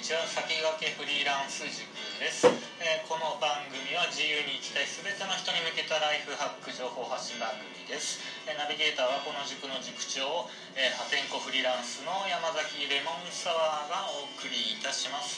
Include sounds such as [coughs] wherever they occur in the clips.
にちは先駆けフリーランス塾です、えー、この番組は自由に生きたい全ての人に向けたライフハック情報発信番組です、えー、ナビゲーターはこの塾の塾長、えー、破天荒フリーランスの山崎レモンサワーがお送りいたします。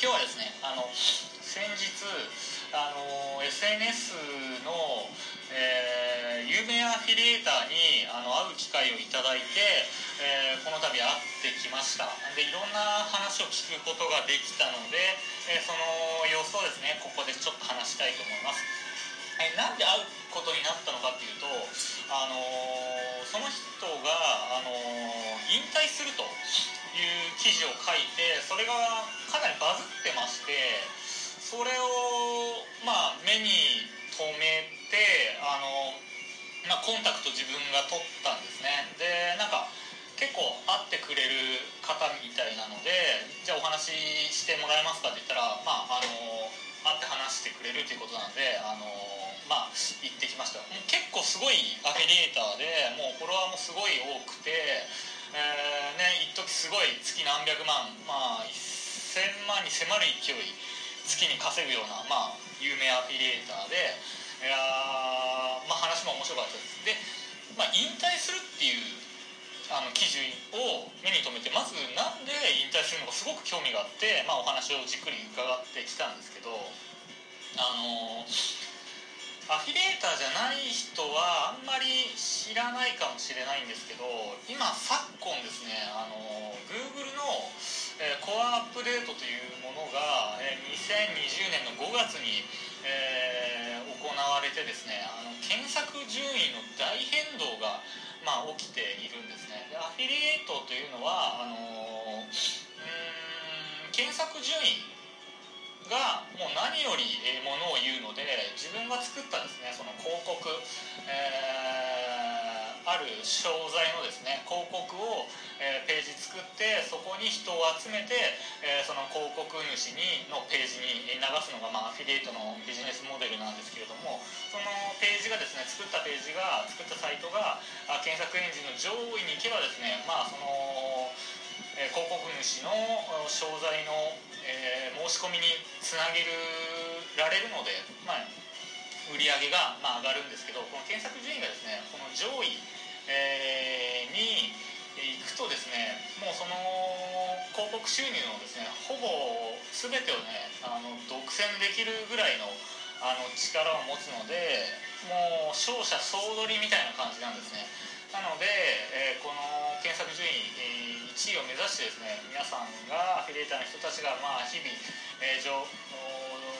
今日はですねあの先日あの SNS の、えー、有名アフィリエーターにあの会う機会をいただいてえー、この度会ってきました。でいろんな話を聞くことができたので、えー、その様子をですねここでちょっと話したいと思います、えー、なんで会うことになったのかっていうと、あのその人が、あの引退するという記事を書いてそれがかなりバズってましてそれを、まあ、目に留めてあの、まあ、コンタクト自分が取ったんですね。でなんか結構会ってくれる方みたいなのでじゃあお話ししてもらえますかって言ったらまああの会って話してくれるということなのであのまあ行ってきました。結構すごいアフィリエーターでもうフォロワーもすごい多くて、えー、ね一時すごい月何百万まあ1000万に迫る勢い月に稼ぐようなまあ有名アフィリエーターでいやまあ話も面白かったです。で、まあ、引退するっていうあの記事を目に留めてまずなんで引退するのかすごく興味があって、まあ、お話をじっくり伺ってきたんですけどあのアフィリエーターじゃない人はあんまり知らないかもしれないんですけど今昨今ですねあの Google の、えー、コアアップデートというものが、えー、2020年の5月に、えー、行われてですねあの検索順位の大変動がまあ、起きているんですね。でアフィリエイトというのはあのうん検索順位がもう何よりものを言うので自分が作ったですねその広告、えー、ある商材のですね広告を、え、ページ作ってそこに人を集めて、え、その広告主にのページに流すのが、まあ、アフィリエイトのビジネスモデルなんですけれどもそのページがですね作ったページが作ったサイトが検索エンジンの上位に行けばですねまあその、え広告主の商材の、え申し込みにつなげられるので、まあ、売り上げが、まあ、上がるんですけどこの検索順位がですねこの上位、の広告収入のですねほぼ全てをねあの独占できるぐらいのあの力を持つのでもう勝者総取りみたいな感じなんですね。なので、えー、この検索順位、えー、1位を目指してですね皆さんがアフィリエーターの人たちが、まあ、日々、えー、情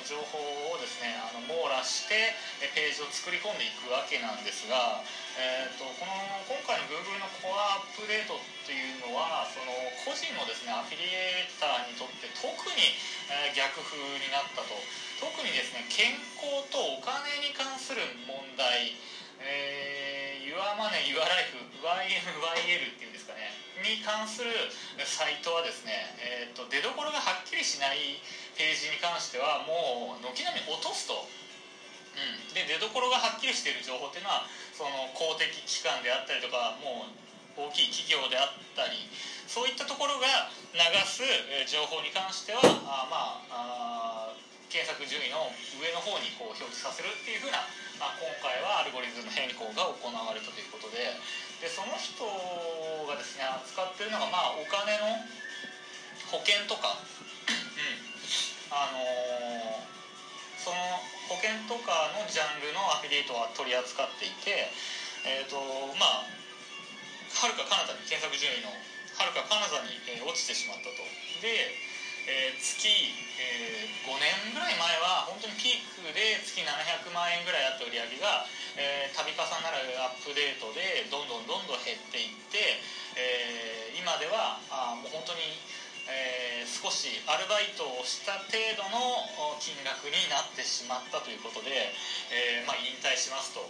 情報をですねあの網羅してページを作り込んでいくわけなんですが、えーと、この今回の Google のコアアップデートっていうのはその個人のですねアフィリエーターにとって特に、え、逆風になったと。特にですね健康とお金に関する問題、えー、Your Money Your Life YMYL っていうんですかねに関するサイトはですね、えーと出どころがはっきりしないページに関してはもう軒並み落とすと、うん、で出どころがはっきりしている情報っていうのはその公的機関であったりとかもう大きい企業であったりそういったところが流す情報に関してはあまあ検索順位の上の方にこう表示させるっていうふうな、まあ、今回はアルゴリズム変更が行われたということででその人がですね扱ってるのが、まあ、お金の保険とかあのー、その保険とかのジャンルのアフィリエイトは取り扱っていて、えーとまあ、はるか彼方に検索順位のはるか彼方に、えー、落ちてしまったと。でえー、月、えー、5年ぐらい前は本当にピークで月700万円ぐらいあった売り上げが、えー、度重なるアップデートでどんどんどんどん減っていって、えー、今ではあもう本当にえー、少しアルバイトをした程度の金額になってしまったということで、えー、まあ、引退しますと、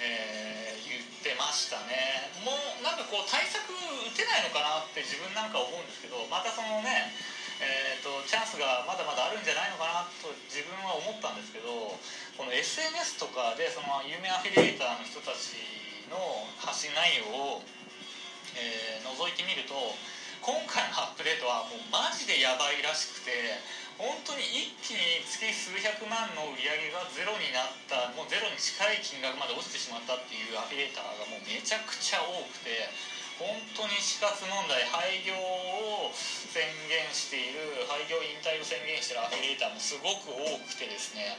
え、したね。もうなんかこう対策打てないのかなって自分なんか思うんですけどまたそのねえーと、チャンスがまだまだあるんじゃないのかなと自分は思ったんですけどこの SNS とかでその有名アフィリエイターの人たちの発信内容を、えー、覗いてみると今回のアップデートはもうマジでやばいらしくて本当に一気に月数百万の売り上げがゼロになったもうゼロに近い金額まで落ちてしまったっていうアフィリエーターがもうめちゃくちゃ多くて本当に死活問題廃業を宣言している廃業引退を宣言しているアフィリエーターもすごく多くてですね。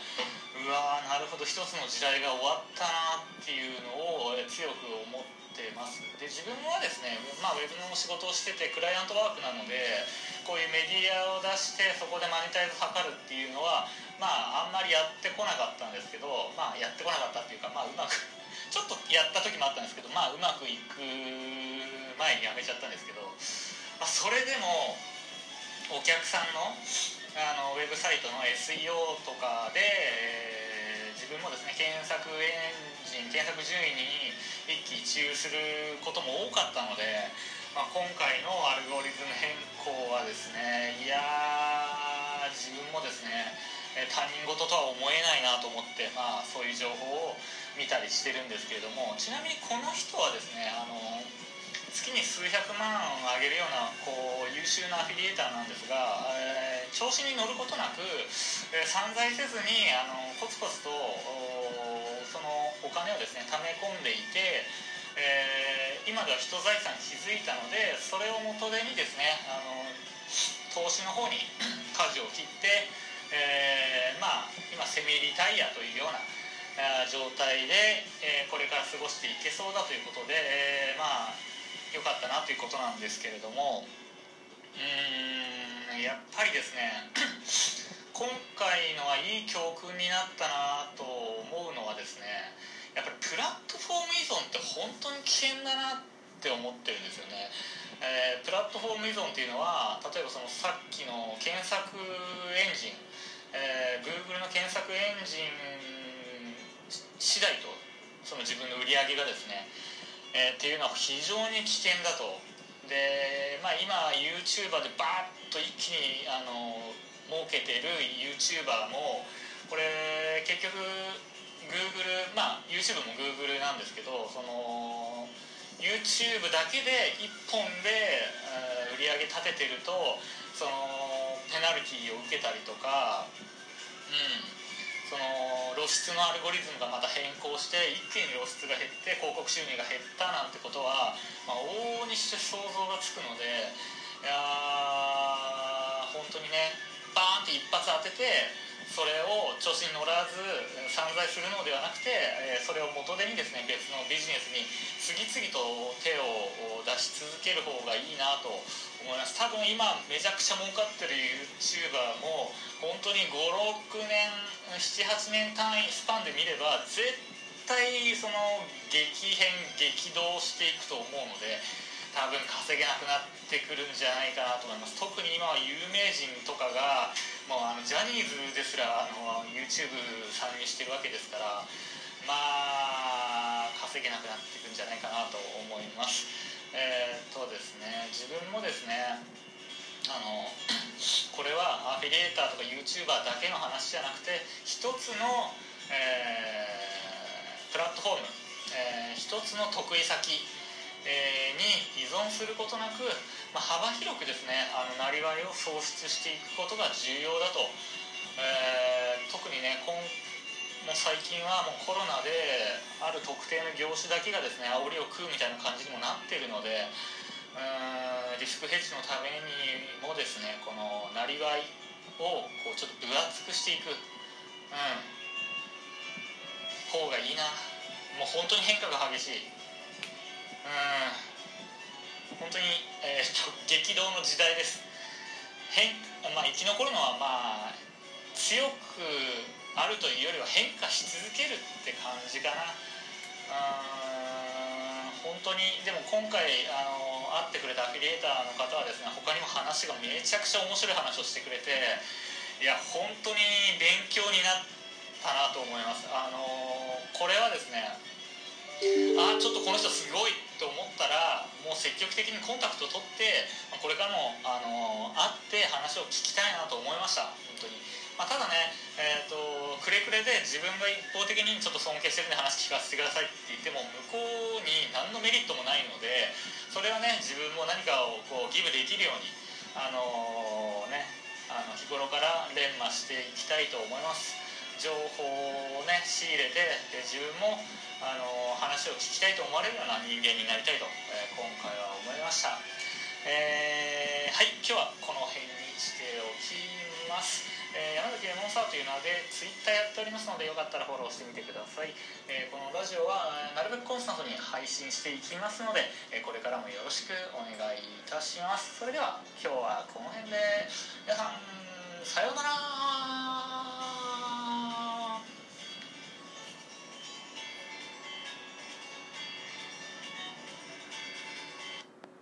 うわーなるほど一つの時代が終わったなっていうのを強く思ってます。で自分はですね、まあ、ウェブの仕事をしててクライアントワークなのでこういうメディアを出してそこでマネタイズ図るっていうのはまああんまりやってこなかったんですけどまあやってこなかったっていうかまあうまく [laughs] ちょっとやった時もあったんですけどまあうまくいく前にやめちゃったんですけど、まあ、それでもお客さんのあのウェブサイトの SEO とかで、えー、自分もですね検索エンジン検索順位に一喜一憂することも多かったのでまあ、今回のアルゴリズム変更はですねいや自分もですね他人事とは思えないなと思って、まあ、そういう情報を見たりしてるんですけれどもちなみにこの人はですねあの月に数百万あげるようなこう優秀なアフィリエーターなんですが、えー、調子に乗ることなく、えー、散財せずにあのコツコツとそのお金をですね貯め込んでいてえー、今では人財産に気づいたのでそれを元手にですねあの投資の方に [coughs] 舵を切って、えー、まあ今セミリタイヤというような状態で、え、これから過ごしていけそうだということで、え、まあ良かったなということなんですけれどもうん。やっぱりですね [clears throat] 今回のはいい教訓になったなと思うのはですねやっぱりプラットフォーム依存って本当に危険だなって思ってるんですよね、えー、プラットフォーム依存っていうのは例えばそのさっきの検索エンジン、えー、Google の検索エンジン次第とその自分の売り上げがですね、えー、っていうのは非常に危険だとで、まあ、今 YouTuber でバーッと一気にあの儲けてる YouTuber もこれ結局 Google まあ YouTube も Google なんですけどその YouTube だけで1本で売り上げ立ててるとそのペナルティーを受けたりとか、うん、その露出のアルゴリズムがまた変更して一気に露出が減って広告収入が減ったなんてことは、まあ、往々にして想像がつくのでいや本当にねバーンって一発当ててそれを調子に乗らず散財するのではなくて、えそれを元手にですね別のビジネスに次々と手を出し続ける方がいいなと思います。多分今めちゃくちゃ儲かってる YouTuber も本当に56年78年単位スパンで見れば絶対対その激変激動していくと思うので多分稼げなくなってくるんじゃないかなと思います。特に今は有名人とかがもうあのジャニーズですらあの YouTube 参入してるわけですからまあ稼げなくなっていくんじゃないかなと思います。えー、っとですね自分もですねあのこれはアフィリエーターとか YouTuber だけの話じゃなくて一つの、えー、プラットフォーム、えー、一つの得意先えに依存することなく、まあ、幅広くですねあのなりわいを創出していくことが重要だと、えー、特にね今もう最近はもうコロナである特定の業種だけがですね煽りを食うみたいな感じにもなっているのでうんリスクヘッジのためにもですねこのなりわいをこうちょっと分厚くしていく、うん、方がいいな。もう本当に変化が激しい。うん。本当に、えーと、[laughs] 激動の時代です。変、まあ、生き残るのはまあ強くあるというよりは変化し続けるって感じかな。うん。本当にでも今回あの会ってくれたアフィリエーターの方はですね他にも話がめちゃくちゃ面白い話をしてくれていや本当に勉強になってたなと思います。あのこれはですねあちょっとこの人すごいと思ったらもう積極的にコンタクト取ってこれからもあの会って話を聞きたいなと思いました。本当に、まあ、ただね、えーと、くれくれで自分が一方的にちょっと尊敬してるんで話聞かせてくださいって言っても向こうに何のメリットもないのでそそれはね自分も何かをこうギブできるようにあのー、ねあの日頃から連磨していきたいと思います。情報をね仕入れてで自分もあの、話を聞きたいと思われるような人間になりたいと、えー、今回は思いました。えー、はい今日はこの辺にしておきます。えー、山崎レモンサワーという名でツイッターやっておりますのでよかったらフォローしてみてください、えー、このラジオはなるべくコンスタントに配信していきますので、えー、これからもよろしくお願いいたします。それでは今日はこの辺で皆さんさようなら。